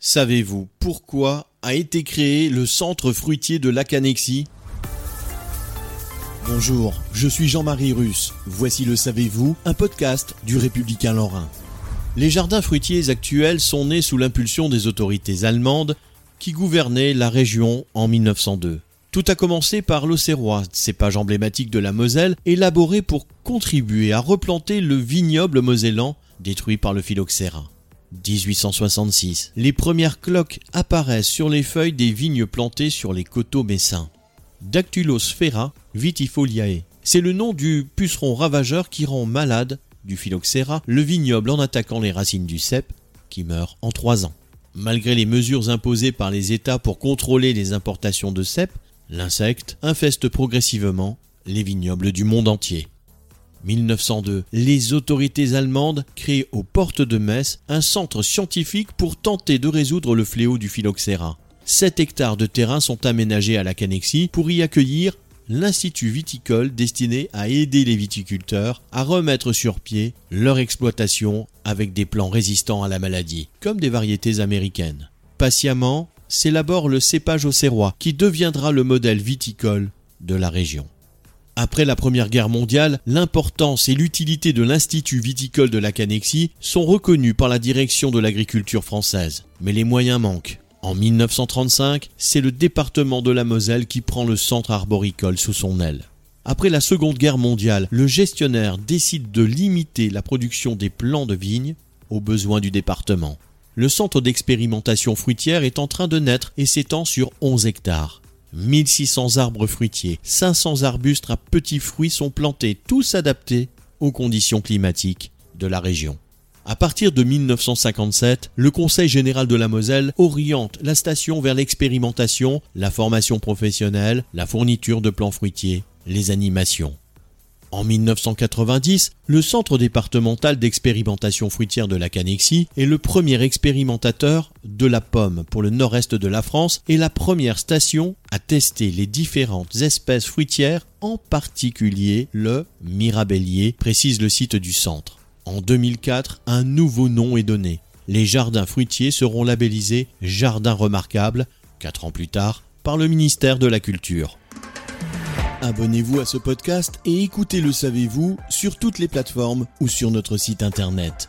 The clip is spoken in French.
Savez-vous pourquoi a été créé le centre fruitier de Lacanexie? Bonjour, je suis Jean-Marie Russe. Voici le Savez-vous, un podcast du Républicain Lorrain. Les jardins fruitiers actuels sont nés sous l'impulsion des autorités allemandes qui gouvernaient la région en 1902. Tout a commencé par l'Auxerrois, cépage emblématique de la Moselle, élaboré pour contribuer à replanter le vignoble mosellan détruit par le phylloxéra. 1866. Les premières cloques apparaissent sur les feuilles des vignes plantées sur les coteaux messins. Dactylosphera vitifoliae. C'est le nom du puceron ravageur qui rend malade du phylloxéra le vignoble en attaquant les racines du cep qui meurt en trois ans. Malgré les mesures imposées par les États pour contrôler les importations de cep, l'insecte infeste progressivement les vignobles du monde entier. 1902, les autorités allemandes créent aux portes de Metz un centre scientifique pour tenter de résoudre le fléau du phylloxéra. 7 hectares de terrain sont aménagés à la Canexie pour y accueillir l'Institut viticole destiné à aider les viticulteurs à remettre sur pied leur exploitation avec des plants résistants à la maladie, comme des variétés américaines. Patiemment s'élabore le cépage auxerrois qui deviendra le modèle viticole de la région. Après la Première Guerre mondiale, l'importance et l'utilité de l'Institut viticole de la Canexie sont reconnus par la direction de l'agriculture française. Mais les moyens manquent. En 1935, c'est le département de la Moselle qui prend le centre arboricole sous son aile. Après la Seconde Guerre mondiale, le gestionnaire décide de limiter la production des plants de vignes aux besoins du département. Le centre d'expérimentation fruitière est en train de naître et s'étend sur 11 hectares. 1600 arbres fruitiers, 500 arbustes à petits fruits sont plantés, tous adaptés aux conditions climatiques de la région. À partir de 1957, le Conseil général de la Moselle oriente la station vers l'expérimentation, la formation professionnelle, la fourniture de plants fruitiers, les animations. En 1990, le Centre départemental d'expérimentation fruitière de la Canexie est le premier expérimentateur de la pomme pour le nord-est de la France et la première station à tester les différentes espèces fruitières, en particulier le mirabellier, précise le site du centre. En 2004, un nouveau nom est donné. Les jardins fruitiers seront labellisés Jardins remarquables, quatre ans plus tard, par le ministère de la Culture. Abonnez-vous à ce podcast et écoutez Le Savez-vous sur toutes les plateformes ou sur notre site internet.